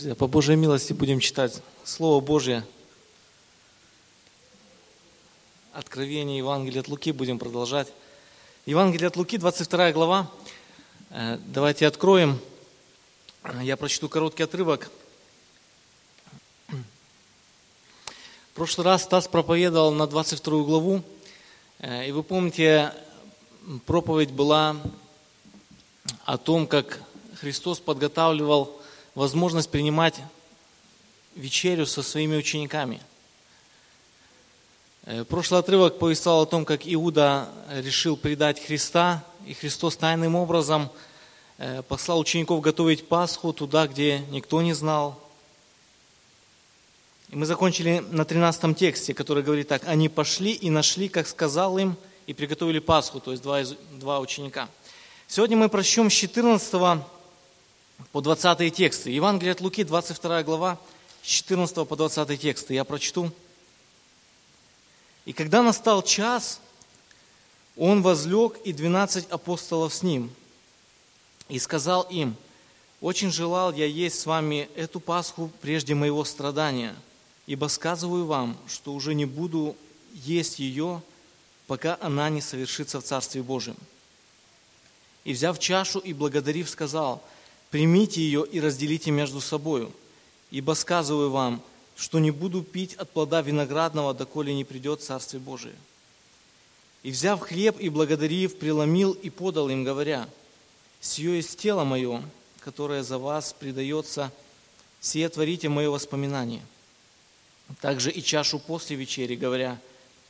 Друзья, по Божьей милости будем читать Слово Божье. Откровение Евангелия от Луки будем продолжать. Евангелие от Луки, 22 глава. Э, давайте откроем. Я прочту короткий отрывок. В прошлый раз Стас проповедовал на 22 главу. Э, и вы помните, проповедь была о том, как Христос подготавливал возможность принимать вечерю со своими учениками. Э, прошлый отрывок повествовал о том, как Иуда решил предать Христа, и Христос тайным образом э, послал учеников готовить Пасху туда, где никто не знал. И мы закончили на 13 тексте, который говорит так. «Они пошли и нашли, как сказал им, и приготовили Пасху», то есть два, два ученика. Сегодня мы прочтем с 14 по 20 тексты. Евангелие от Луки, 22 глава, с 14 по 20 тексты. Я прочту. «И когда настал час, он возлег, и двенадцать апостолов с ним, и сказал им, «Очень желал я есть с вами эту Пасху прежде моего страдания, ибо сказываю вам, что уже не буду есть ее, пока она не совершится в Царстве Божьем». И взяв чашу и благодарив, сказал – Примите ее и разделите между собою, ибо сказываю вам, что не буду пить от плода виноградного, доколе не придет Царствие Божие. И взяв хлеб и благодарив, преломил и подал им, говоря, «Сие есть тело мое, которое за вас предается, сие творите мое воспоминание». Также и чашу после вечери, говоря,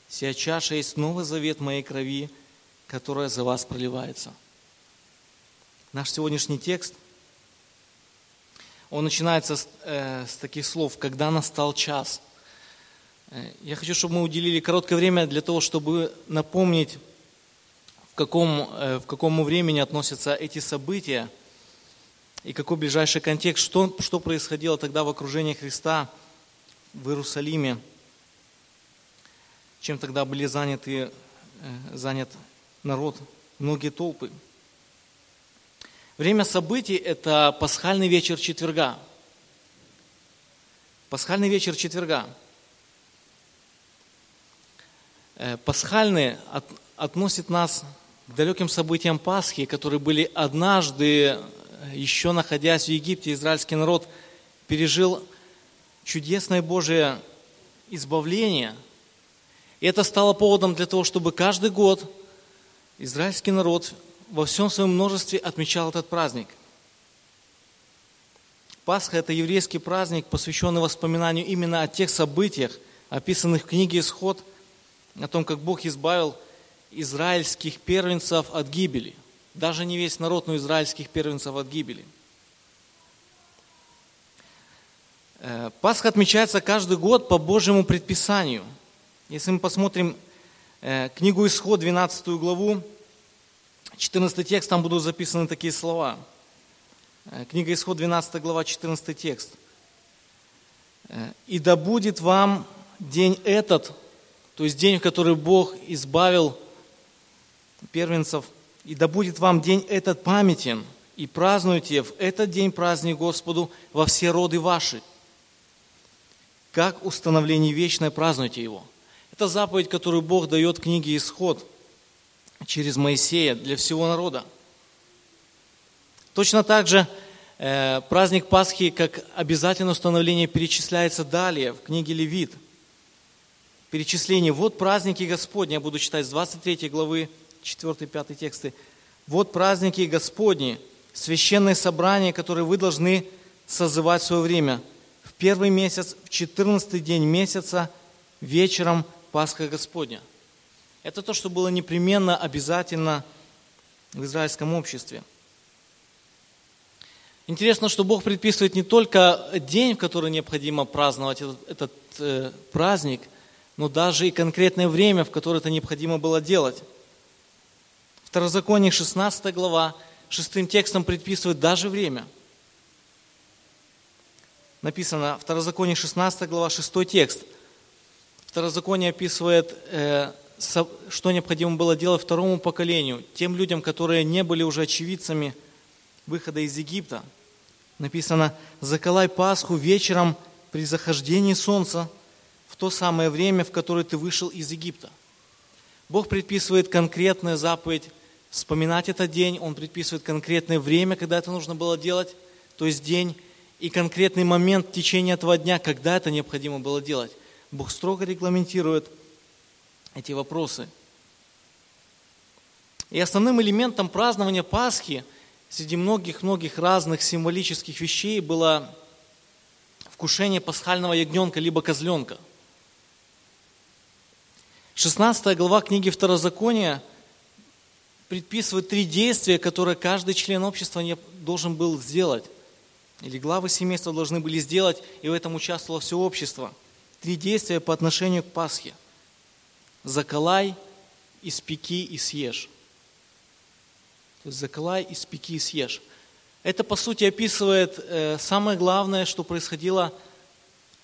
«Сия чаша есть новый завет моей крови, которая за вас проливается». Наш сегодняшний текст – он начинается с, э, с таких слов «когда настал час». Э, я хочу, чтобы мы уделили короткое время для того, чтобы напомнить, в каком, э, в какому времени относятся эти события и какой ближайший контекст, что, что происходило тогда в окружении Христа в Иерусалиме, чем тогда были заняты, э, занят народ, многие толпы – Время событий – это пасхальный вечер четверга. Пасхальный вечер четверга. Э, пасхальный от, относит нас к далеким событиям Пасхи, которые были однажды, э, еще находясь в Египте, израильский народ пережил чудесное Божие избавление. И это стало поводом для того, чтобы каждый год израильский народ во всем своем множестве отмечал этот праздник. Пасха – это еврейский праздник, посвященный воспоминанию именно о тех событиях, описанных в книге «Исход», о том, как Бог избавил израильских первенцев от гибели. Даже не весь народ, но израильских первенцев от гибели. Э, Пасха отмечается каждый год по Божьему предписанию. Если мы посмотрим э, книгу Исход, 12 главу, 14 текст, там будут записаны такие слова. Э, книга Исход, 12 глава, 14 текст. «Э, «И да будет вам день этот, то есть день, в который Бог избавил первенцев, и да будет вам день этот памятен, и празднуйте в этот день праздник Господу во все роды ваши. Как установление вечное празднуйте его». Это заповедь, которую Бог дает книге Исход – через Моисея для всего народа. Точно так же э, праздник Пасхи как обязательное установление перечисляется далее в книге Левит. Перечисление. Вот праздники Господни. Я буду читать с 23 главы 4-5 тексты. Вот праздники Господни, священное собрание, которое вы должны созывать в свое время. В первый месяц, в 14 день месяца, вечером Пасха Господня. Это то, что было непременно обязательно в израильском обществе. Интересно, что Бог предписывает не только день, в который необходимо праздновать этот, этот э, праздник, но даже и конкретное время, в которое это необходимо было делать. Второзаконие 16 глава, шестым текстом предписывает даже время. Написано, Второзаконие 16 глава, шестой текст. Второзаконие описывает э, что необходимо было делать второму поколению, тем людям, которые не были уже очевидцами выхода из Египта. Написано, заколай Пасху вечером при захождении солнца в то самое время, в которое ты вышел из Египта. Бог предписывает конкретную заповедь вспоминать этот день, Он предписывает конкретное время, когда это нужно было делать, то есть день, и конкретный момент в течение этого дня, когда это необходимо было делать. Бог строго регламентирует эти вопросы. И основным элементом празднования Пасхи среди многих-многих разных символических вещей было вкушение пасхального ягненка либо козленка – 16 глава книги Второзакония предписывает три действия, которые каждый член общества должен был сделать. Или главы семейства должны были сделать, и в этом участвовало все общество. Три действия по отношению к Пасхе. Заколай, испеки и съешь. То есть заколай, испеки и съешь. Это, по сути, описывает э, самое главное, что происходило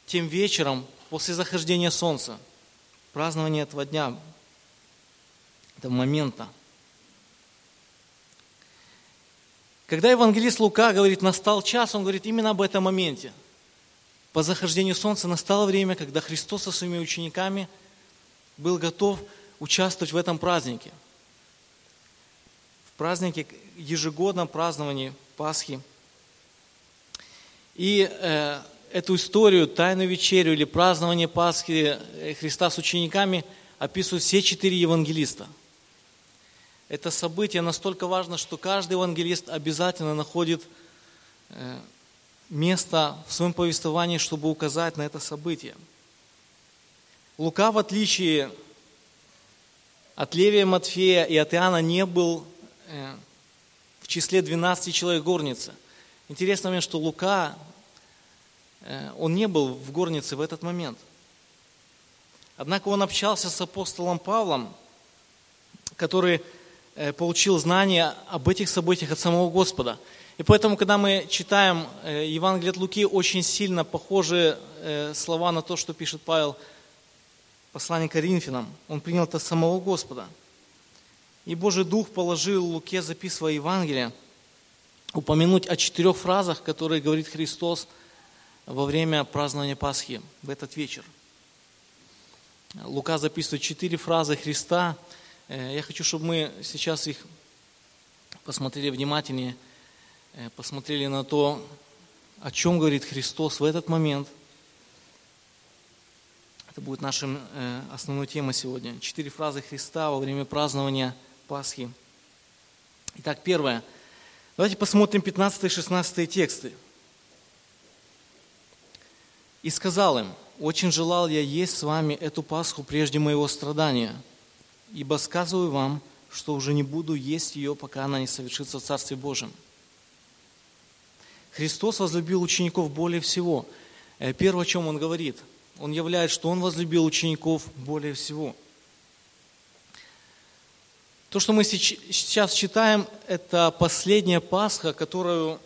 тем вечером после захождения солнца – празднование этого дня, этого момента. Когда евангелист Лука говорит, настал час, он говорит именно об этом моменте. По захождению солнца настало время, когда Христос со своими учениками был готов участвовать в этом празднике. В празднике, ежегодном праздновании Пасхи. И э, эту историю, Тайную вечерю или празднование Пасхи э, Христа с учениками описывают все четыре евангелиста. Это событие настолько важно, что каждый евангелист обязательно находит э, место в своем повествовании, чтобы указать на это событие. Лука, в отличие от Левия Матфея и от Иоанна, не был э, в числе 12 человек горницы. Интересно момент, что Лука Э, он не был в горнице в этот момент. Однако он общался с апостолом Павлом, который э, получил знания об этих событиях от самого Господа. И поэтому, когда мы читаем Евангелие от Луки, очень сильно похожи слова на то, что пишет Павел, послание Коринфянам. Он принял это самого Господа. И Божий Дух положил Луке, записывая Евангелие, упомянуть о четырех фразах, которые говорит Христос – во время празднования Пасхи, в этот вечер. Лука записывает четыре фразы Христа. Э, я хочу, чтобы мы сейчас их посмотрели внимательнее, э, посмотрели на то, о чем говорит Христос в этот момент. Это будет нашим э, основной темой сегодня. Четыре фразы Христа во время празднования Пасхи. Итак, первое. Давайте посмотрим 15 и 16 тексты. И сказал им, очень желал я есть с вами эту Пасху прежде моего страдания, ибо сказываю вам, что уже не буду есть ее, пока она не совершится в Царстве Божьем. Христос возлюбил учеников более всего. Э, первое, о чем Он говорит, Он являет, что Он возлюбил учеников более всего. То, что мы сейчас читаем, это последняя Пасха, которую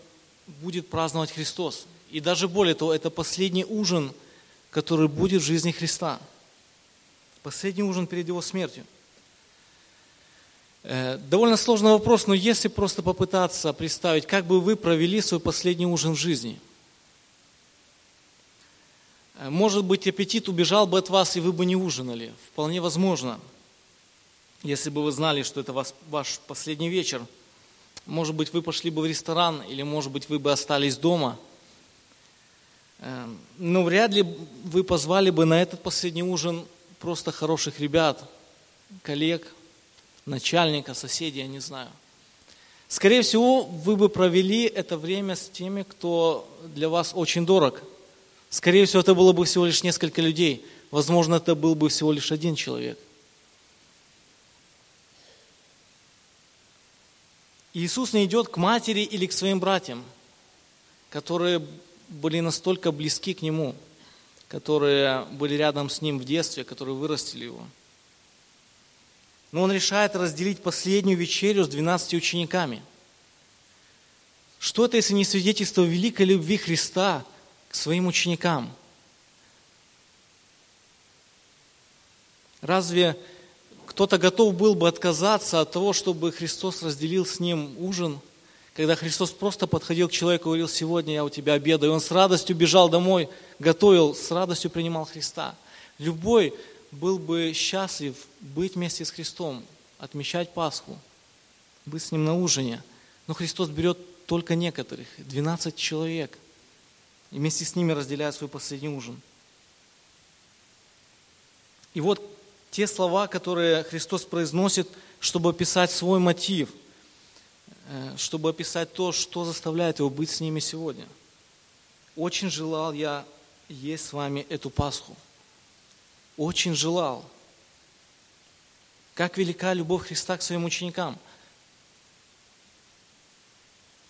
будет праздновать Христос. И даже более того, это последний ужин, который будет в жизни Христа. Последний ужин перед Его смертью. Э, довольно сложный вопрос, но если просто попытаться представить, как бы вы провели свой последний ужин в жизни. Э, может быть, аппетит убежал бы от вас, и вы бы не ужинали. Вполне возможно. Если бы вы знали, что это ваш последний вечер. Может быть, вы пошли бы в ресторан, или, может быть, вы бы остались дома – Эм, ну, вряд ли вы позвали бы на этот последний ужин просто хороших ребят, коллег, начальника, соседей, я не знаю. Скорее всего, вы бы провели это время с теми, кто для вас очень дорог. Скорее всего, это было бы всего лишь несколько людей. Возможно, это был бы всего лишь один человек. Иисус не идет к матери или к своим братьям, которые были настолько близки к Нему, которые были рядом с Ним в детстве, которые вырастили Его. Но Он решает разделить последнюю вечерю с 12 учениками. Что это, если не свидетельство великой любви Христа к своим ученикам? Разве кто-то готов был бы отказаться от того, чтобы Христос разделил с ним ужин? когда Христос просто подходил к человеку и говорил, сегодня я у тебя обедаю, и он с радостью бежал домой, готовил, с радостью принимал Христа. Любой был бы счастлив быть вместе с Христом, отмечать Пасху, быть с Ним на ужине. Но Христос берет только некоторых, 12 человек, и вместе с ними разделяет свой последний ужин. И вот те слова, которые Христос произносит, чтобы описать свой мотив, э, чтобы описать то, что заставляет его быть с ними сегодня. Очень желал я есть с вами эту Пасху. Очень желал. Как велика любовь Христа к своим ученикам.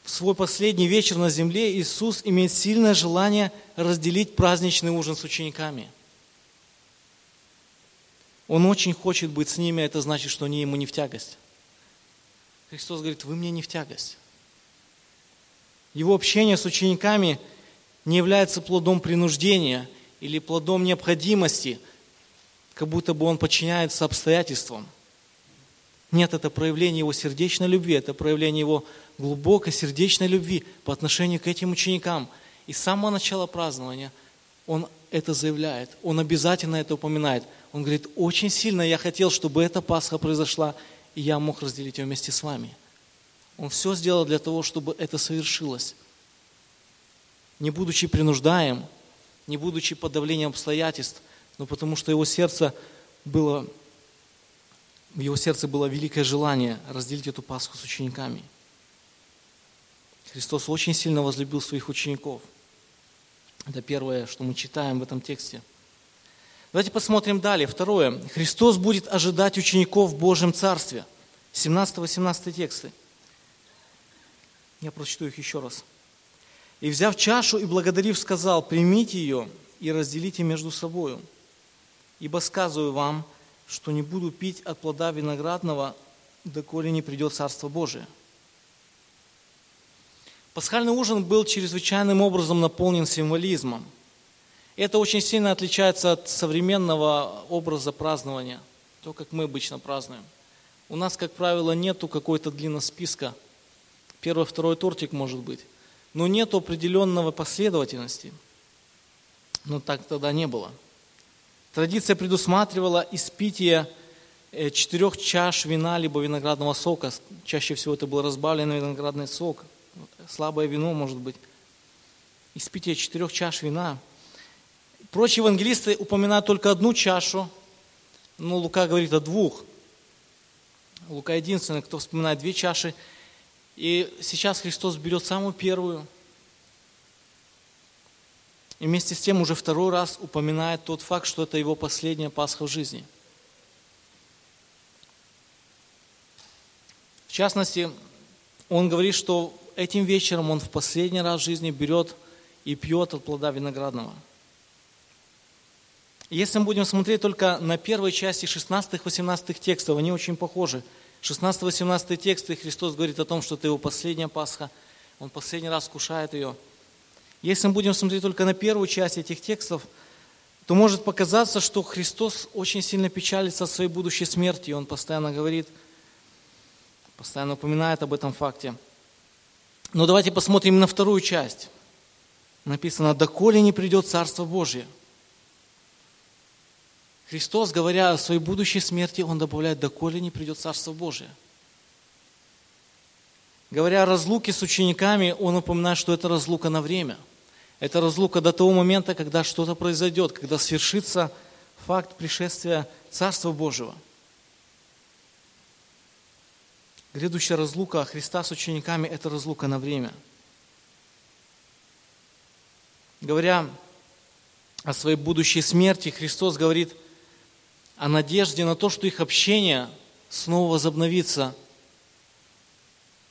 В свой последний вечер на земле Иисус имеет сильное желание разделить праздничный ужин с учениками – он очень хочет быть с ними, а это значит, что они ему не в тягость. Христос говорит, вы мне не в тягость. Его общение с учениками не является плодом принуждения или плодом необходимости, как будто бы он подчиняется обстоятельствам. Нет, это проявление его сердечной любви, это проявление его глубокой сердечной любви по отношению к этим ученикам. И с самого начала празднования он это заявляет, он обязательно это упоминает – он говорит, очень сильно я хотел, чтобы эта Пасха произошла, и я мог разделить ее вместе с вами. Он все сделал для того, чтобы это совершилось. Не будучи принуждаем, не будучи под давлением обстоятельств, но потому что его сердце было, в его сердце было великое желание разделить эту Пасху с учениками. Христос очень сильно возлюбил своих учеников. Это первое, что мы читаем в этом тексте – Давайте посмотрим далее. Второе. Христос будет ожидать учеников в Божьем Царстве. 17-18 тексты. Я прочту их еще раз. «И взяв чашу и благодарив, сказал, примите ее и разделите между собою. Ибо сказываю вам, что не буду пить от плода виноградного, доколе не придет Царство Божие». Пасхальный ужин был чрезвычайным образом наполнен символизмом – это очень сильно отличается от современного образа празднования, то, как мы обычно празднуем. У нас, как правило, нету какой-то длинного списка. Первый, второй тортик может быть. Но нету определенного последовательности. Но так тогда не было. Традиция предусматривала испитие э, четырех чаш вина либо виноградного сока. Чаще всего это был разбавленный виноградный сок. Слабое вино, может быть. Испитие четырех чаш вина – Прочие евангелисты упоминают только одну чашу, но Лука говорит о двух. Лука единственный, кто вспоминает две чаши. И сейчас Христос берет самую первую. И вместе с тем уже второй раз упоминает тот факт, что это его последняя Пасха в жизни. В частности, он говорит, что этим вечером он в последний раз в жизни берет и пьет от плода виноградного – если мы будем смотреть только на первой части 16-18 текстов, они очень похожи. 16-18 тексты Христос говорит о том, что это его последняя Пасха, он последний раз кушает ее. Если мы будем смотреть только на первую часть этих текстов, то может показаться, что Христос очень сильно печалится о своей будущей смерти, и он постоянно говорит, постоянно упоминает об этом факте. Но давайте посмотрим на вторую часть. Написано, «Доколе не придет Царство Божье». Христос, говоря о своей будущей смерти, Он добавляет, доколе не придет Царство Божие. Говоря о разлуке с учениками, Он упоминает, что это разлука на время. Это разлука до того момента, когда что-то произойдет, когда свершится факт пришествия Царства Божьего. Грядущая разлука Христа с учениками – это разлука на время. Говоря о своей будущей смерти, Христос говорит – о надежде на то, что их общение снова возобновится,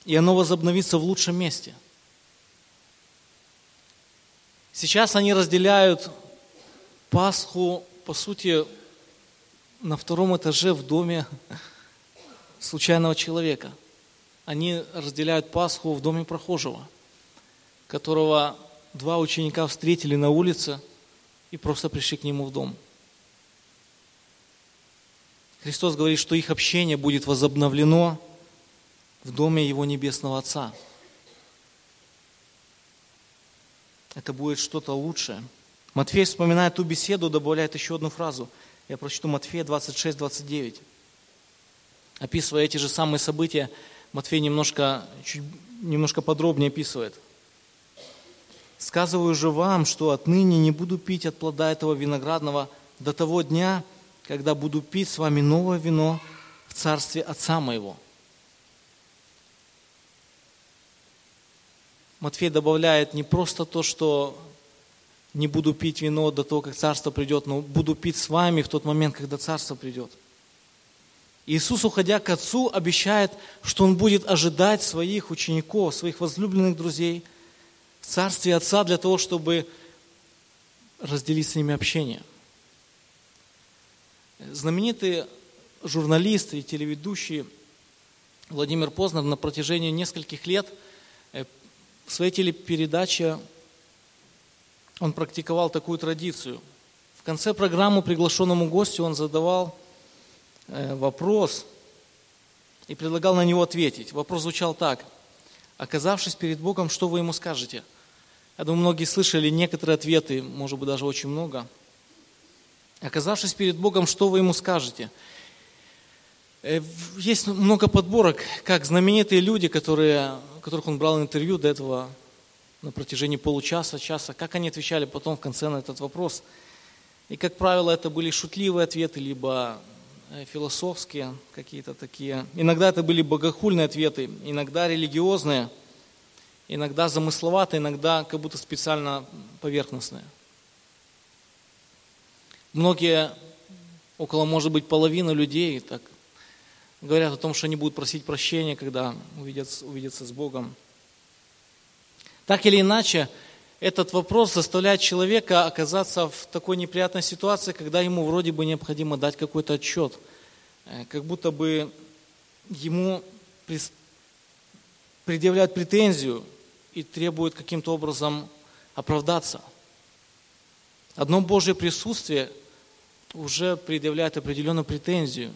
и оно возобновится в лучшем месте. Сейчас они разделяют Пасху, по сути, на втором этаже в доме случайного человека. Они разделяют Пасху в доме прохожего, которого два ученика встретили на улице и просто пришли к нему в дом. Христос говорит, что их общение будет возобновлено в доме Его Небесного Отца. Это будет что-то лучшее. Матфей вспоминает ту беседу, добавляет еще одну фразу. Я прочту Матфея 26, 29. Описывая эти же самые события, Матфей немножко, чуть, немножко подробнее описывает. «Сказываю же вам, что отныне не буду пить от плода этого виноградного до того дня, когда буду пить с вами новое вино в царстве Отца моего». Матфей добавляет не просто то, что не буду пить вино до того, как царство придет, но буду пить с вами в тот момент, когда царство придет. Иисус, уходя к Отцу, обещает, что Он будет ожидать своих учеников, своих возлюбленных друзей в Царстве Отца для того, чтобы разделить с ними общение. Знаменитый журналист и телеведущий Владимир Познер на протяжении нескольких лет э, в своей телепередаче он практиковал такую традицию. В конце программы приглашенному гостю он задавал вопрос и предлагал на него ответить. Вопрос звучал так. Оказавшись перед Богом, что вы ему скажете? Я думаю, многие слышали некоторые ответы, может быть, даже очень много. Оказавшись перед Богом, что вы ему скажете? Э, есть много подборок, как знаменитые люди, которые, которых он брал интервью до этого на протяжении получаса, часа, как они отвечали потом в конце на этот вопрос. И, как правило, это были шутливые ответы, либо э, философские какие-то такие. Иногда это были богохульные ответы, иногда религиозные, иногда замысловатые, иногда как будто специально поверхностные. Многие, около, может быть, половины людей так говорят о том, что они будут просить прощения, когда увидятся, увидятся с Богом. Так или иначе, этот вопрос заставляет человека оказаться в такой неприятной ситуации, когда ему вроде бы необходимо дать какой-то отчет, э, как будто бы ему предъявляют претензию и требуют каким-то образом оправдаться. Одно Божье присутствие уже предъявляет определенную претензию.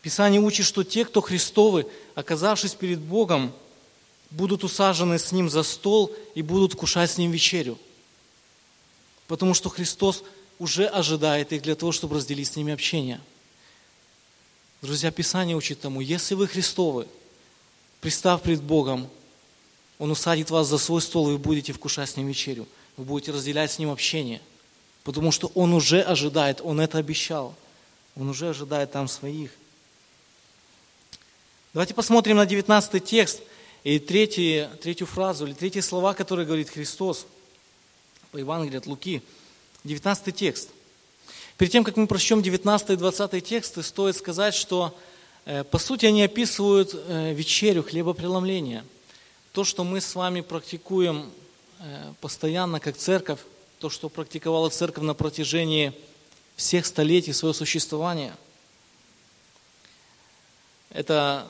Писание учит, что те, кто Христовы, оказавшись перед Богом, будут усажены с Ним за стол и будут кушать с Ним вечерю. Потому что Христос уже ожидает их для того, чтобы разделить с ними общение. Друзья, Писание учит тому, если вы Христовы, пристав пред Богом, Он усадит вас за свой стол, и вы будете вкушать с Ним вечерю. Вы будете разделять с Ним общение. Потому что Он уже ожидает, Он это обещал. Он уже ожидает там своих. Давайте посмотрим на 19 текст – и третий, третью фразу, или третьи слова, которые говорит Христос по Евангелию от Луки, 19 текст. Перед тем, как мы прочтем 19 и 20 тексты, стоит сказать, что э, по сути они описывают э, вечерю, хлебопреломление. То, что мы с вами практикуем э, постоянно как церковь, то, что практиковала церковь на протяжении всех столетий своего существования. Это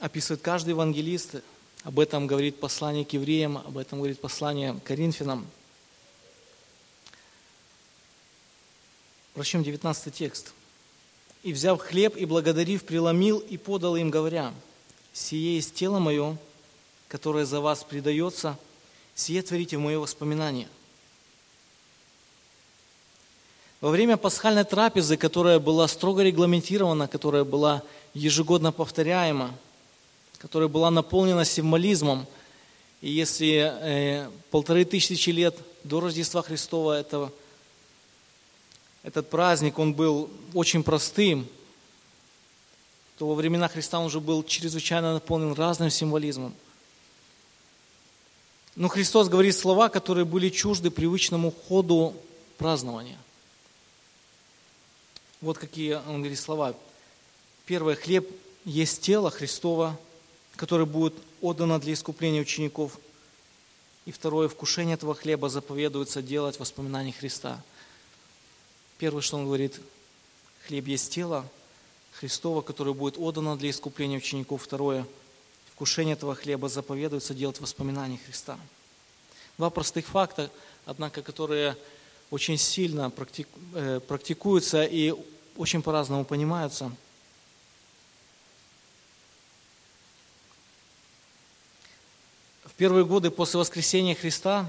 описывает каждый евангелист. Об этом говорит послание к евреям, об этом говорит послание к Коринфянам. Прочтем 19 текст. «И, взяв хлеб и благодарив, преломил и подал им, говоря, «Сие есть тело мое, которое за вас предается, сие творите в мое воспоминание». Во время пасхальной трапезы, которая была строго регламентирована, которая была ежегодно повторяема, которая была наполнена символизмом. И если э, полторы тысячи лет до Рождества Христова этого, этот праздник, он был очень простым, то во времена Христа он уже был чрезвычайно наполнен разным символизмом. Но Христос говорит слова, которые были чужды привычному ходу празднования. Вот какие он говорит слова. Первое, хлеб есть тело Христова, которое будет отдано для искупления учеников. И второе, вкушение этого хлеба заповедуется делать в воспоминании Христа. Первое, что он говорит, хлеб есть тело Христова, которое будет отдано для искупления учеников. Второе, вкушение этого хлеба заповедуется делать в воспоминании Христа. Два простых факта, однако, которые очень сильно э, практикуются и очень по-разному понимаются – первые годы после воскресения Христа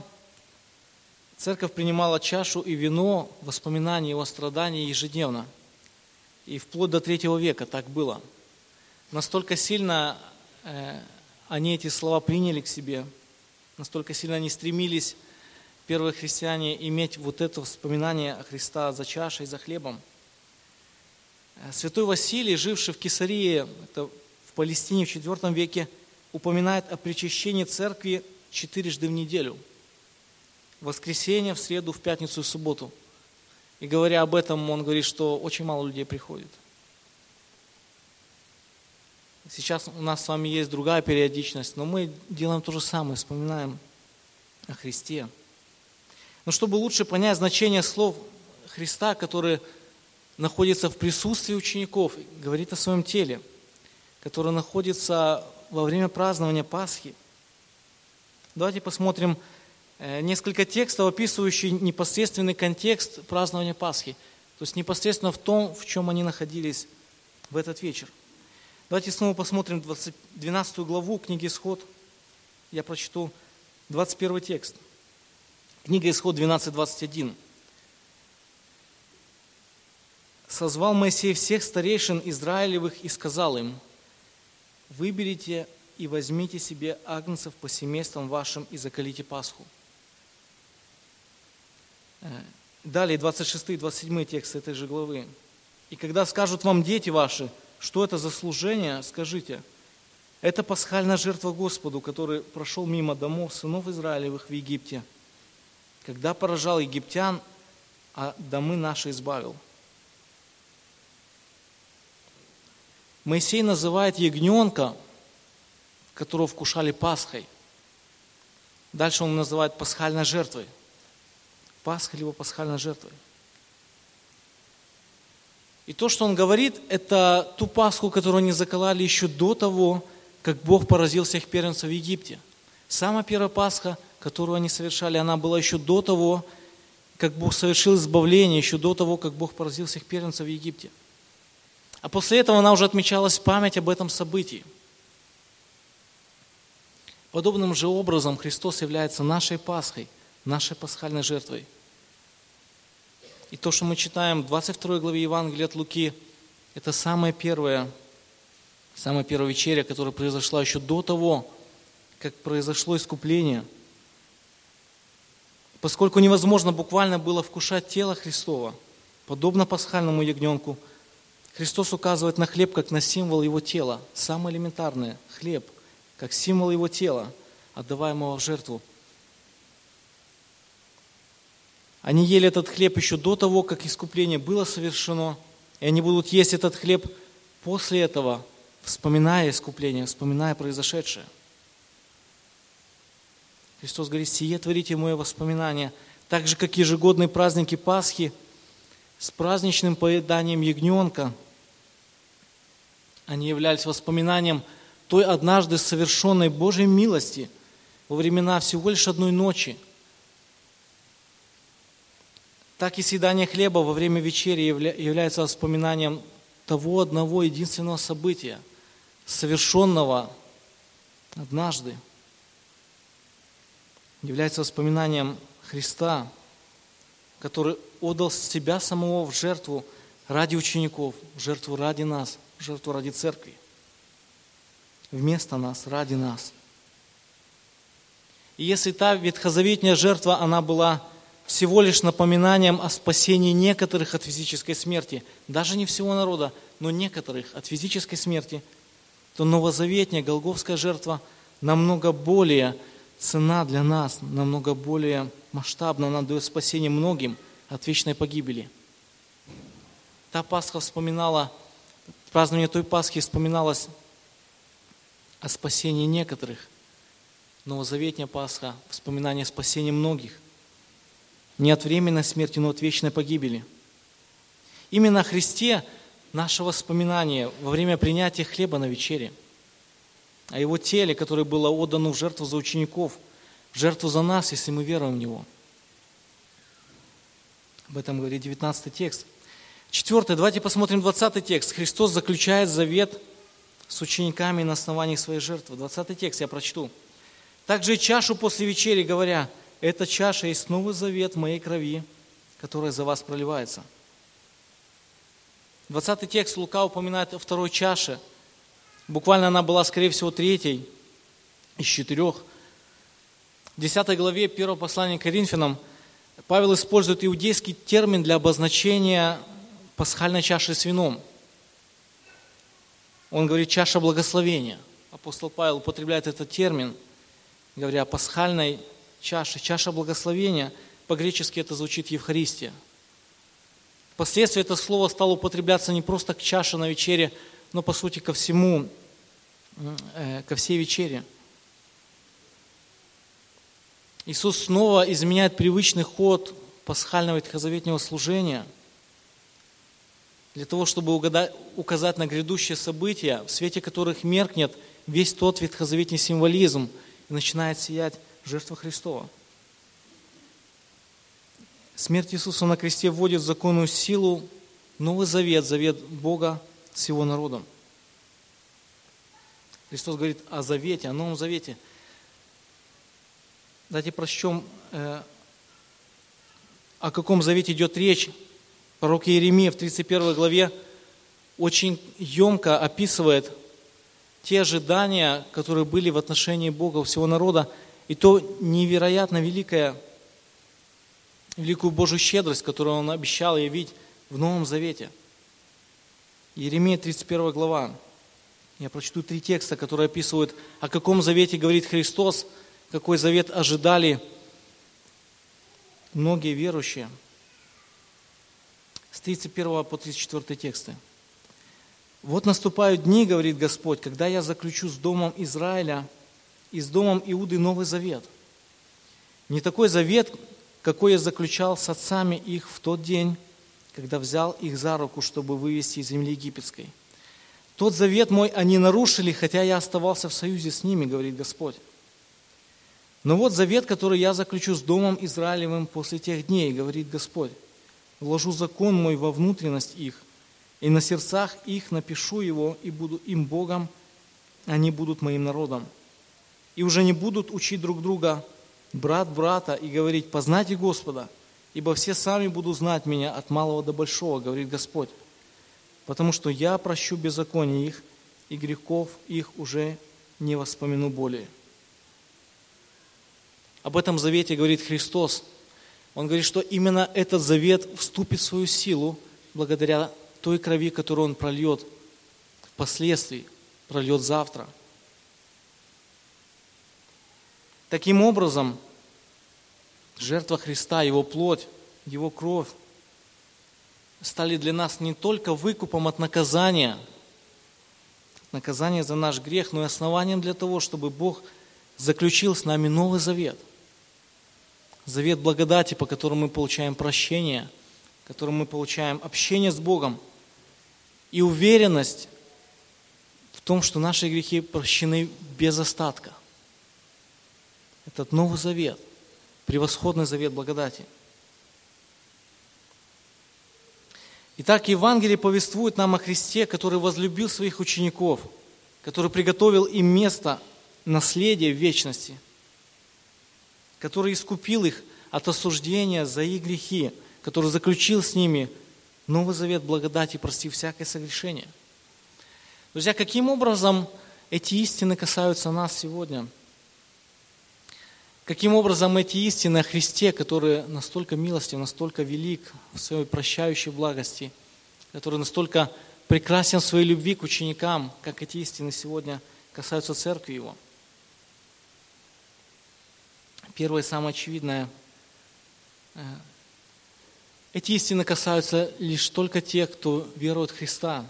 церковь принимала чашу и вино, воспоминания его страданий ежедневно. И вплоть до третьего века так было. Настолько сильно э, они эти слова приняли к себе, настолько сильно они стремились, первые христиане, иметь вот это воспоминание о Христа за чашей, за хлебом. Э, святой Василий, живший в Кесарии, это в Палестине в IV веке, упоминает о причащении церкви четырежды в неделю. В воскресенье, в среду, в пятницу и в субботу. И говоря об этом, он говорит, что очень мало людей приходит. Сейчас у нас с вами есть другая периодичность, но мы делаем то же самое, вспоминаем о Христе. Но чтобы лучше понять значение слов Христа, который находится в присутствии учеников, говорит о своем теле, который находится во время празднования Пасхи. Давайте посмотрим э, несколько текстов, описывающих непосредственный контекст празднования Пасхи. То есть непосредственно в том, в чем они находились в этот вечер. Давайте снова посмотрим 20, 12 главу книги Исход. Я прочту 21 текст. Книга Исход 12.21. «Созвал Моисей всех старейшин Израилевых и сказал им, выберите и возьмите себе агнцев по семействам вашим и закалите Пасху. Э, далее 26-27 текст этой же главы. И когда скажут вам дети ваши, что это за служение, скажите, это пасхальная жертва Господу, который прошел мимо домов сынов Израилевых в Египте, когда поражал египтян, а домы наши избавил. Моисей называет ягненка, которого вкушали Пасхой. Дальше он называет пасхальной жертвой. Пасха либо пасхальной жертвой. И то, что он говорит, это ту Пасху, которую они заколали еще до того, как Бог поразил всех первенцев в Египте. Самая первая Пасха, которую они совершали, она была еще до того, как Бог совершил избавление, еще до того, как Бог поразил всех первенцев в Египте. А после этого она уже отмечалась память об этом событии. Подобным же образом Христос является нашей Пасхой, нашей пасхальной жертвой. И то, что мы читаем в 22 главе Евангелия от Луки, это самая первая, самая первая вечеря, которая произошла еще до того, как произошло искупление. Поскольку невозможно буквально было вкушать тело Христова, подобно пасхальному ягненку – Христос указывает на хлеб как на символ Его тела. Самое элементарное – хлеб, как символ Его тела, отдаваемого в жертву. Они ели этот хлеб еще до того, как искупление было совершено, и они будут есть этот хлеб после этого, вспоминая искупление, вспоминая произошедшее. Христос говорит, сие творите мое воспоминание, так же, как ежегодные праздники Пасхи – с праздничным поеданием ягненка. Они являлись воспоминанием той однажды совершенной Божьей милости во времена всего лишь одной ночи. Так и съедание хлеба во время вечери является воспоминанием того одного единственного события, совершенного однажды. Является воспоминанием Христа, который отдал себя самого в жертву ради учеников, в жертву ради нас, жертву ради церкви. Вместо нас, ради нас. И если та ветхозаветная жертва, она была всего лишь напоминанием о спасении некоторых от физической смерти, даже не всего народа, но некоторых от физической смерти, то новозаветная Голговская жертва намного более цена для нас, намного более масштабна, она дает спасение многим – от вечной погибели. Та Пасха вспоминала, празднование той Пасхи вспоминалось о спасении некоторых. Новозаветняя Пасха – вспоминание спасения многих. Не от временной смерти, но от вечной погибели. Именно о Христе наше воспоминание во время принятия хлеба на вечере, о Его теле, которое было отдано в жертву за учеников, в жертву за нас, если мы веруем в Него – об этом говорит 19 текст. Четвертое, давайте посмотрим 20 текст. Христос заключает завет с учениками на основании своей жертвы. 20 текст я прочту. Также и чашу после вечери, говоря, эта чаша есть новый завет моей крови, которая за вас проливается. 20 текст Лука упоминает о второй чаше. Буквально она была, скорее всего, третьей из четырех. В 10 главе 1 послания к Коринфянам Павел использует иудейский термин для обозначения пасхальной чаши с вином. Он говорит «чаша благословения». Апостол Павел употребляет этот термин, говоря о пасхальной чаше. Чаша благословения, по-гречески это звучит Евхаристия – Впоследствии это слово стало употребляться не просто к чаше на вечере, но по сути ко всему, э, ко всей вечере. Иисус снова изменяет привычный ход пасхального ветхозаветнего служения для того, чтобы указать на грядущие события, в свете которых меркнет весь тот ветхозаветный символизм и начинает сиять жертва Христова. Смерть Иисуса на кресте вводит в законную силу Новый Завет, Завет Бога с Его народом. Христос говорит о Завете, о Новом Завете. Давайте прочтем, э, о каком Завете идет речь. Пророк Иеремия в 31 главе очень емко описывает те ожидания, которые были в отношении Бога всего народа, и то невероятно великое великую Божью щедрость, которую Он обещал явить в Новом Завете. Еремия 31 глава. Я прочту три текста, которые описывают, о каком завете говорит Христос, какой завет ожидали многие верующие. С 31 по 34 тексты. «Вот наступают дни, говорит Господь, когда я заключу с домом Израиля и с домом Иуды новый завет. Не такой завет, какой я заключал с отцами их в тот день, когда взял их за руку, чтобы вывести из земли египетской. Тот завет мой они нарушили, хотя я оставался в союзе с ними, говорит Господь. Но вот завет, который я заключу с домом Израилевым после тех дней, говорит Господь. Вложу закон мой во внутренность их, и на сердцах их напишу его, и буду им Богом, они будут моим народом. И уже не будут учить друг друга брат брата и говорить, познайте Господа, ибо все сами будут знать меня от малого до большого, говорит Господь. Потому что я прощу беззаконие их, и грехов их уже не воспомяну более. Об этом завете говорит Христос. Он говорит, что именно этот завет вступит в свою силу благодаря той крови, которую Он прольет впоследствии, прольет завтра – Таким образом, жертва Христа, Его плоть, Его кровь стали для нас не только выкупом от наказания, наказания за наш грех, но и основанием для того, чтобы Бог заключил с нами новый завет. Завет благодати, по которому мы получаем прощение, которым мы получаем общение с Богом и уверенность в том, что наши грехи прощены без остатка. Этот Новый Завет, превосходный завет благодати. Итак, Евангелие повествует нам о Христе, который возлюбил своих учеников, который приготовил им место наследия в вечности, который искупил их от осуждения за их грехи, который заключил с ними Новый Завет благодати, простив всякое согрешение. Друзья, каким образом эти истины касаются нас сегодня – Каким образом эти истины о Христе, который настолько милостив, настолько велик в своей прощающей благости, который настолько прекрасен в своей любви к ученикам, как эти истины сегодня касаются церкви Его. Первое, самое очевидное, э, эти истины касаются лишь только тех, кто верует в Христа,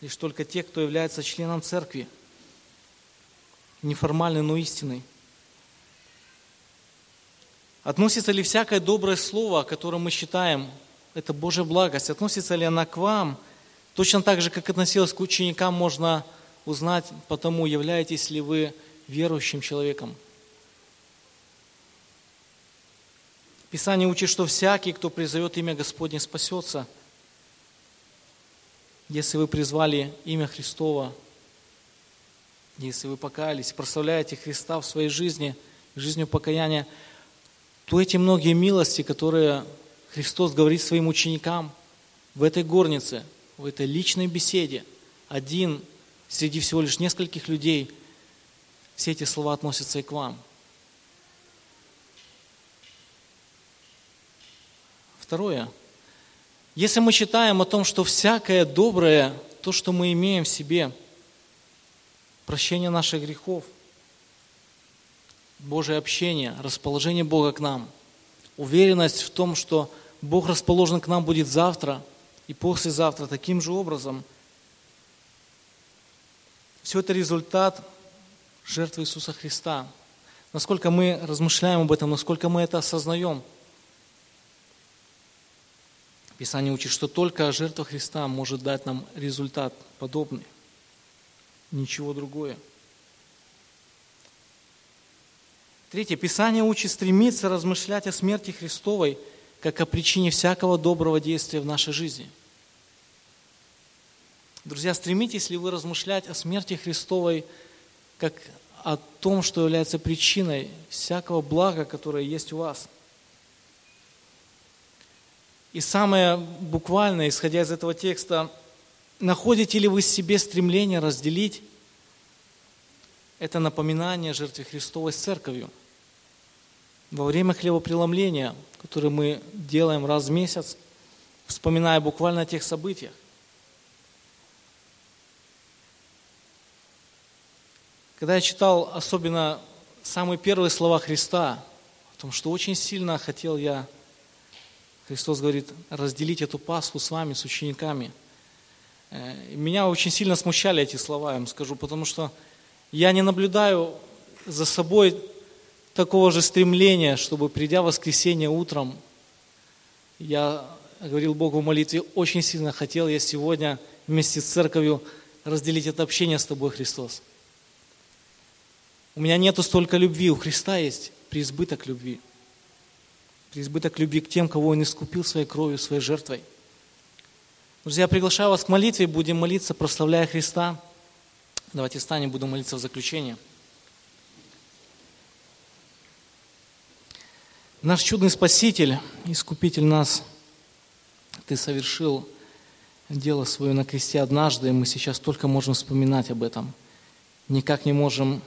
лишь только тех, кто является членом церкви, неформальной, но истинной – Относится ли всякое доброе слово, которое мы считаем, это Божья благость, относится ли она к вам, точно так же, как относилась к ученикам, можно узнать потому, являетесь ли вы верующим человеком. Писание учит, что всякий, кто призовет имя Господне, спасется. Если вы призвали имя Христова, если вы покаялись, прославляете Христа в своей жизни – жизнью покаяния, то эти многие милости, которые Христос говорит своим ученикам в этой горнице, в этой личной беседе, один среди всего лишь нескольких людей, все эти слова относятся и к вам. Второе. Если мы читаем о том, что всякое доброе, то, что мы имеем в себе, прощение наших грехов, Божье общение, расположение Бога к нам, уверенность в том, что Бог расположен к нам будет завтра и послезавтра таким же образом, все это результат жертвы Иисуса Христа. Насколько мы размышляем об этом, насколько мы это осознаем – Писание учит, что только жертва Христа может дать нам результат подобный. Ничего другое. Третье. Писание учит стремиться размышлять о смерти Христовой как о причине всякого доброго действия в нашей жизни. Друзья, стремитесь ли вы размышлять о смерти Христовой как о том, что является причиной всякого блага, которое есть у вас – и самое буквальное, исходя из этого текста, находите ли вы себе стремление разделить это напоминание жертве Христовой с церковью? Во время хлебопреломления, которое мы делаем раз в месяц, вспоминая буквально о тех событиях. Когда я читал особенно самые первые слова Христа, о том, что очень сильно хотел я Христос говорит, разделить эту Пасху с вами, с учениками. Э, меня очень сильно смущали эти слова, я вам скажу, потому что я не наблюдаю за собой такого же стремления, чтобы придя в воскресенье утром, я говорил Богу в молитве, очень сильно хотел я сегодня вместе с церковью разделить это общение с Тобой, Христос. У меня нету столько любви, у Христа есть преизбыток любви преизбыток любви к тем, кого Он искупил своей кровью, своей жертвой. Друзья, я приглашаю вас к молитве, будем молиться, прославляя Христа. Давайте встанем, буду молиться в заключение. Наш чудный Спаситель, Искупитель нас, Ты совершил дело свое на кресте однажды, и мы сейчас только можем вспоминать об этом. Никак не можем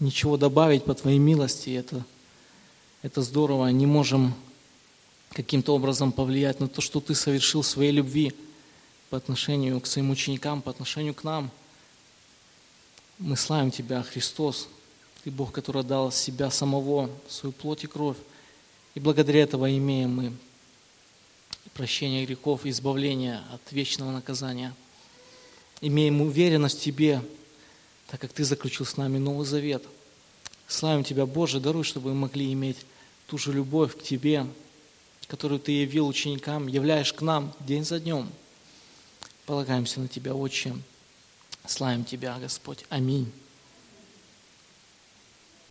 ничего добавить по Твоей милости. Это это здорово, не можем каким-то образом повлиять на то, что Ты совершил своей любви по отношению к своим ученикам, по отношению к нам. Мы славим Тебя, Христос. Ты Бог, который дал себя самого, свою плоть и кровь. И благодаря этого имеем мы прощение грехов, избавление от вечного наказания. Имеем уверенность в Тебе, так как Ты заключил с нами Новый Завет. Славим Тебя, Боже, даруй, чтобы мы могли иметь ту же любовь к Тебе, которую Ты явил ученикам, являешь к нам день за днем. Полагаемся на Тебя, Отче. Славим Тебя, Господь. Аминь.